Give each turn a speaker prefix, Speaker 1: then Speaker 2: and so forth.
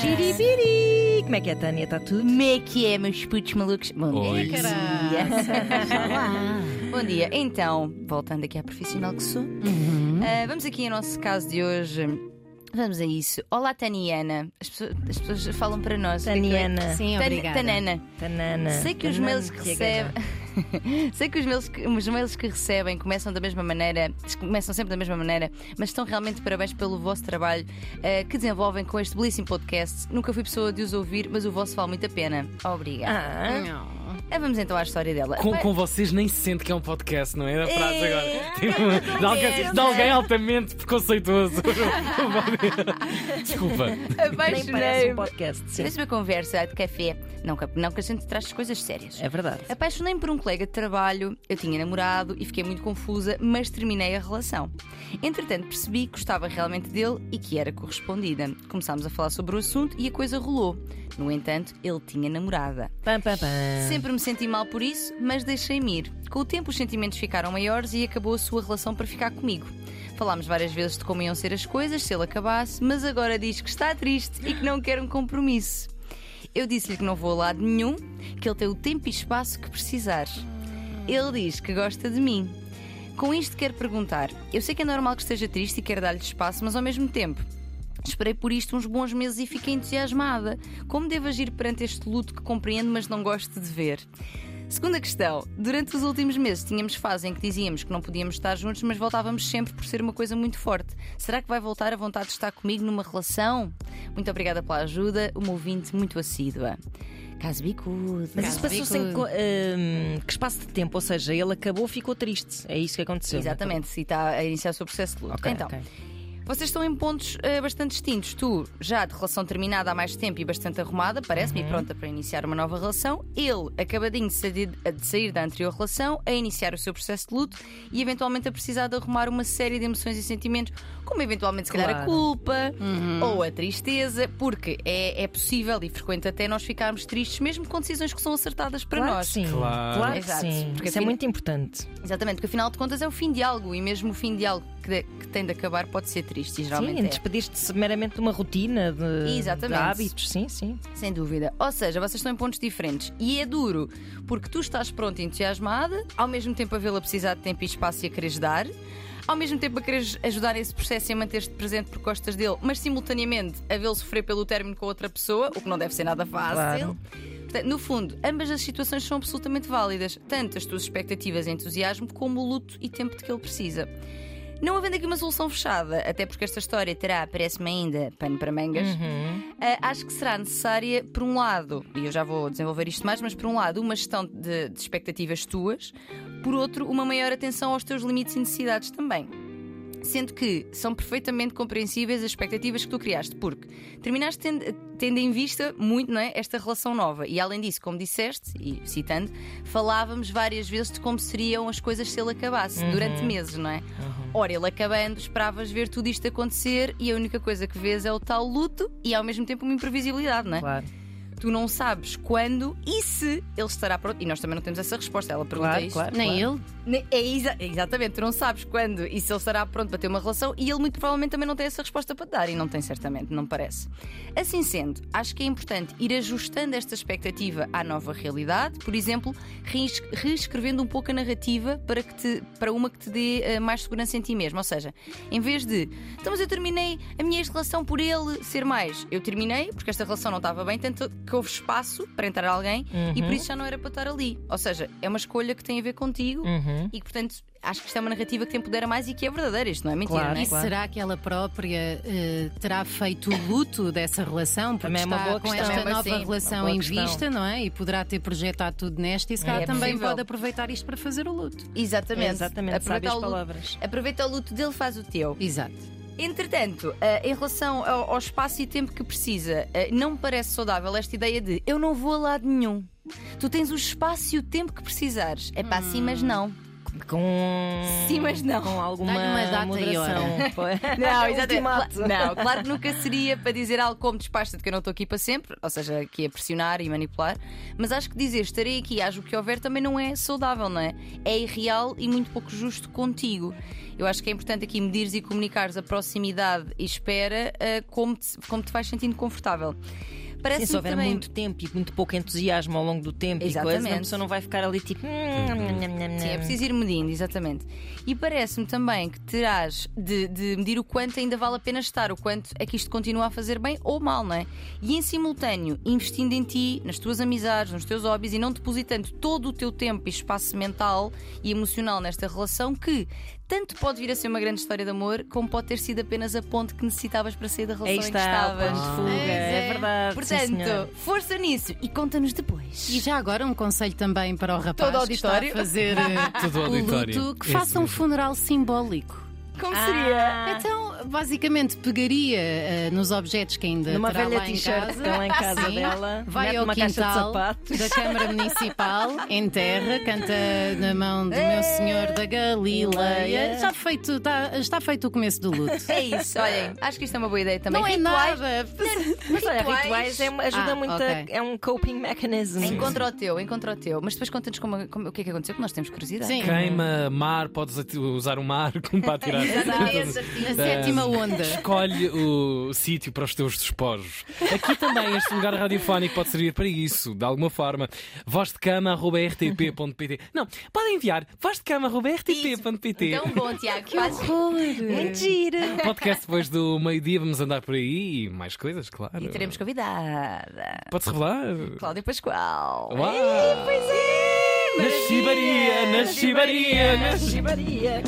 Speaker 1: Xiribiri! Como é que é, Tânia? Está tudo?
Speaker 2: Como é que é, meus putos malucos? Bom
Speaker 3: Oi.
Speaker 2: dia. Bom dia. Então, voltando aqui à profissional que sou, ah, vamos aqui ao nosso caso de hoje. Vamos a isso. Olá, Taniana. As pessoas, as pessoas falam para nós.
Speaker 1: Taniana.
Speaker 3: Sim, obrigada.
Speaker 2: Tanana.
Speaker 1: Tanana.
Speaker 2: Sei que os
Speaker 1: Tanana,
Speaker 2: mails que
Speaker 1: TH.
Speaker 2: Sei que os mails, que os mails que recebem começam da mesma maneira, começam sempre da mesma maneira, mas estão realmente parabéns pelo vosso trabalho eh, que desenvolvem com este belíssimo podcast. Nunca fui pessoa de os ouvir, mas o vosso vale muito a pena. Obrigada.
Speaker 1: Ah,
Speaker 3: Não.
Speaker 2: Ah, Vamos então à história dela.
Speaker 4: Com, com vocês nem se sente que é um podcast, não é? A frase
Speaker 2: É.
Speaker 4: agora. Tipo, de, alguém, de alguém altamente preconceituoso. Desculpa.
Speaker 2: Apaixonei-me.
Speaker 1: um podcast. Sim.
Speaker 2: Uma conversa de café. Não, que- não que a gente traz coisas sérias.
Speaker 1: É verdade.
Speaker 2: Apaixonei-me por um colega de trabalho, eu tinha namorado e fiquei muito confusa, mas terminei a relação. Entretanto, percebi que gostava realmente dele e que era correspondida. Começámos a falar sobre o assunto e a coisa rolou. No entanto, ele tinha namorada.
Speaker 1: Pam, pam, pam.
Speaker 2: Sempre me senti mal por isso, mas deixei-me ir. Com o tempo, os sentimentos ficaram maiores e acabou a sua relação para ficar comigo. Falámos várias vezes de como iam ser as coisas se ele acabasse, mas agora diz que está triste e que não quer um compromisso. Eu disse-lhe que não vou a lado nenhum, que ele tem o tempo e espaço que precisar. Ele diz que gosta de mim. Com isto quero perguntar: eu sei que é normal que esteja triste e quero dar-lhe espaço, mas ao mesmo tempo. Esperei por isto uns bons meses e fiquei entusiasmada. Como devo agir perante este luto que compreendo, mas não gosto de ver? Segunda questão. Durante os últimos meses tínhamos fase em que dizíamos que não podíamos estar juntos, mas voltávamos sempre por ser uma coisa muito forte. Será que vai voltar a vontade de estar comigo numa relação? Muito obrigada pela ajuda, uma ouvinte muito assídua. Caso bicudo.
Speaker 1: Mas isso passou-se em hum, que espaço de tempo? Ou seja, ele acabou, ficou triste. É isso que aconteceu.
Speaker 2: Exatamente, se está a iniciar o seu processo de luto.
Speaker 1: Ok,
Speaker 2: então,
Speaker 1: ok.
Speaker 2: Vocês estão em pontos eh, bastante distintos. Tu, já de relação terminada há mais tempo e bastante arrumada, parece-me,
Speaker 1: Uhum.
Speaker 2: e pronta para iniciar uma nova relação. Ele, acabadinho de sair, de sair da anterior relação, a iniciar o seu processo de luto e eventualmente a precisar de arrumar uma série de emoções e sentimentos, como eventualmente, se calhar, a
Speaker 1: Claro.
Speaker 2: culpa ou a tristeza, porque é, é possível e frequente até nós ficarmos tristes, mesmo com decisões que são acertadas para
Speaker 1: Claro
Speaker 2: nós.
Speaker 1: sim.
Speaker 4: Claro.
Speaker 1: Claro que
Speaker 2: Exato,
Speaker 1: sim.
Speaker 2: porque
Speaker 1: Isso é muito importante.
Speaker 2: Exatamente, porque afinal de contas é o fim de algo e mesmo o fim de algo que, de- que tem de acabar pode ser triste e geralmente
Speaker 1: sim,
Speaker 2: é.
Speaker 1: despedir-te meramente de uma rotina, de,
Speaker 2: Exatamente.
Speaker 1: de hábitos. Sim, sim.
Speaker 2: Sem dúvida. Ou seja, vocês estão em pontos diferentes. E é duro, porque tu estás pronta e entusiasmada, ao mesmo tempo a vê-la precisar de tempo e espaço e a quereres dar, ao mesmo tempo a quereres ajudar nesse processo e a manter-te presente por costas dele, mas simultaneamente a vê-lo sofrer pelo término com outra pessoa, o que não deve ser nada fácil.
Speaker 1: Claro.
Speaker 2: Portanto, No fundo, ambas as situações são absolutamente válidas, tanto as tuas expectativas e entusiasmo, como o luto e tempo de que ele precisa. Não havendo aqui uma solução fechada, até porque esta história terá, parece-me ainda, pano para mangas, ah, acho que será necessária, por um lado, e eu já vou desenvolver isto mais, mas por um lado, uma gestão de, de expectativas tuas, por outro, uma maior atenção aos teus limites e necessidades também. Sendo que são perfeitamente compreensíveis as expectativas que tu criaste, porque terminaste tendo, tendo em vista muito não é, esta relação nova. E além disso, como disseste, e citando, falávamos várias vezes de como seriam as coisas se ele acabasse, durante meses, não é? Ora, ele acabando, esperavas ver tudo isto acontecer e a única coisa que vês é o tal luto e ao mesmo tempo uma imprevisibilidade, não é?
Speaker 1: Claro.
Speaker 2: Tu não sabes quando e se ele estará pronto. E nós também não temos essa resposta. Ela pergunta
Speaker 1: Claro,
Speaker 2: isto.
Speaker 1: claro.
Speaker 3: Nem
Speaker 1: claro.
Speaker 3: ele.
Speaker 2: É exa- exatamente, tu não sabes quando e se ele estará pronto para ter uma relação e ele muito provavelmente também não tem essa resposta para te dar e não tem certamente, não parece. Assim sendo, acho que é importante ir ajustando esta expectativa à nova realidade, por exemplo, rees- reescrevendo um pouco a narrativa para, que te, para uma que te dê eh, mais segurança em ti mesmo. Ou seja, em vez de então, mas eu terminei a minha ex-relação por ele ser mais, eu terminei porque esta relação não estava bem, tanto que houve espaço para entrar alguém e por isso já não era para estar ali. Ou seja, é uma escolha que tem a ver contigo
Speaker 1: Uhum.
Speaker 2: e que, portanto, acho que isto é uma narrativa que te empodera mais e que é verdadeira. Isto não é mentira,
Speaker 1: Claro,
Speaker 2: não é?
Speaker 3: E
Speaker 1: claro.
Speaker 3: será que ela própria eh, terá feito o luto dessa relação? Porque
Speaker 1: Também é uma
Speaker 3: está
Speaker 1: boa
Speaker 3: com
Speaker 1: questão.
Speaker 3: esta
Speaker 2: Também,
Speaker 3: nova
Speaker 2: sim,
Speaker 3: relação em
Speaker 1: questão.
Speaker 3: vista, não é? E poderá ter projetado tudo nesta e se calhar
Speaker 1: É
Speaker 3: também
Speaker 2: possível.
Speaker 3: pode aproveitar isto para fazer o luto.
Speaker 2: Exatamente.
Speaker 1: É exatamente,
Speaker 2: o, luto,
Speaker 1: palavras.
Speaker 2: aproveita o luto dele, faz o teu.
Speaker 3: Exato.
Speaker 2: Entretanto, eh, em relação ao, espaço e tempo que precisa, eh, não me parece saudável esta ideia de eu não vou a lado nenhum. Tu tens o espaço e o tempo que precisares. É para assim, mas não.
Speaker 1: Com.
Speaker 2: Sim, mas não.
Speaker 1: Com alguma
Speaker 3: uma data
Speaker 1: moderação.
Speaker 2: Não, exatamente. Não, claro que nunca seria para dizer algo como despacha-te que eu não estou aqui para sempre, ou seja, aqui a pressionar e manipular, mas acho que dizer estarei aqui, haja o que houver, também não é saudável, não é? É irreal e muito pouco justo contigo. Eu acho que é importante aqui medires e comunicares a proximidade e espera eh, como, te, como te vais sentindo confortável.
Speaker 1: Sim,
Speaker 2: Parece
Speaker 1: se houver
Speaker 2: também...
Speaker 1: muito tempo e muito pouco entusiasmo ao longo do tempo e
Speaker 2: Exatamente.
Speaker 1: coisa, a pessoa não vai ficar ali tipo. "Hum,
Speaker 2: Sim, é preciso ir medindo, exatamente. E parece-me também que terás de, de medir o quanto ainda vale a pena estar, o quanto é que isto continua a fazer bem ou mal, não é? E em simultâneo, investindo em ti, nas tuas amizades, nos teus hobbies e não depositando todo o teu tempo e espaço mental e emocional nesta relação que tanto pode vir a ser uma grande história de amor, como pode ter sido apenas a ponte que necessitavas para sair da relação
Speaker 1: Aí
Speaker 2: em que
Speaker 1: está,
Speaker 2: estavas.
Speaker 1: plano de fuga, é,
Speaker 3: é.
Speaker 1: verdade. sim.
Speaker 2: Portanto, força nisso e conta-nos depois.
Speaker 3: E já agora um conselho também para o rapaz
Speaker 2: Todo
Speaker 3: que está a fazer eh,
Speaker 4: Todo
Speaker 3: o
Speaker 4: auditório.
Speaker 3: luto, que faça um funeral simbólico.
Speaker 2: Como
Speaker 1: Ah,
Speaker 2: seria?
Speaker 3: Então, basicamente, pegaria eh, nos objetos que ainda
Speaker 1: Numa
Speaker 3: terá
Speaker 1: velha
Speaker 3: lá em casa,
Speaker 1: que tem lá em casa
Speaker 3: Sim.
Speaker 1: dela,
Speaker 3: vai ao
Speaker 1: uma caixa de
Speaker 3: quintal
Speaker 1: sapatos.
Speaker 3: da Câmara Municipal, enterra, canta na mão do meu senhor da Galileia. Já feito, está, está feito o começo do luto.
Speaker 2: É isso, olhem, acho que isto é uma boa ideia também.
Speaker 3: Não é
Speaker 2: Rituais-
Speaker 3: nada.
Speaker 1: Mas olha,
Speaker 2: Rituais.
Speaker 1: é, ajuda
Speaker 3: Ah,
Speaker 1: muito, a-
Speaker 3: ok.
Speaker 1: é um coping mechanism.
Speaker 2: Encontra o teu, encontra o teu. Mas depois conta-nos como- como- o que é que aconteceu, que nós temos curiosidade.
Speaker 3: Sim.
Speaker 4: Queima, mar, podes usar o mar como para atirar.
Speaker 3: Na onda.
Speaker 4: Escolhe o sítio para os teus despojos. Aqui também este lugar radiofónico pode servir para isso, de alguma forma. Voz de cama.rtp.pt Não, podem enviar voz de cama.rtp.pt
Speaker 2: Tão bom, Tiago. Faz...
Speaker 1: Mentira!
Speaker 4: Podcast depois do meio-dia, vamos andar por aí e mais coisas, claro.
Speaker 2: E teremos convidada.
Speaker 4: Pode-se revelar?
Speaker 2: Cláudia Pascoal.
Speaker 4: Uau! Na chibaria, na chibaria, na
Speaker 1: Chibaria!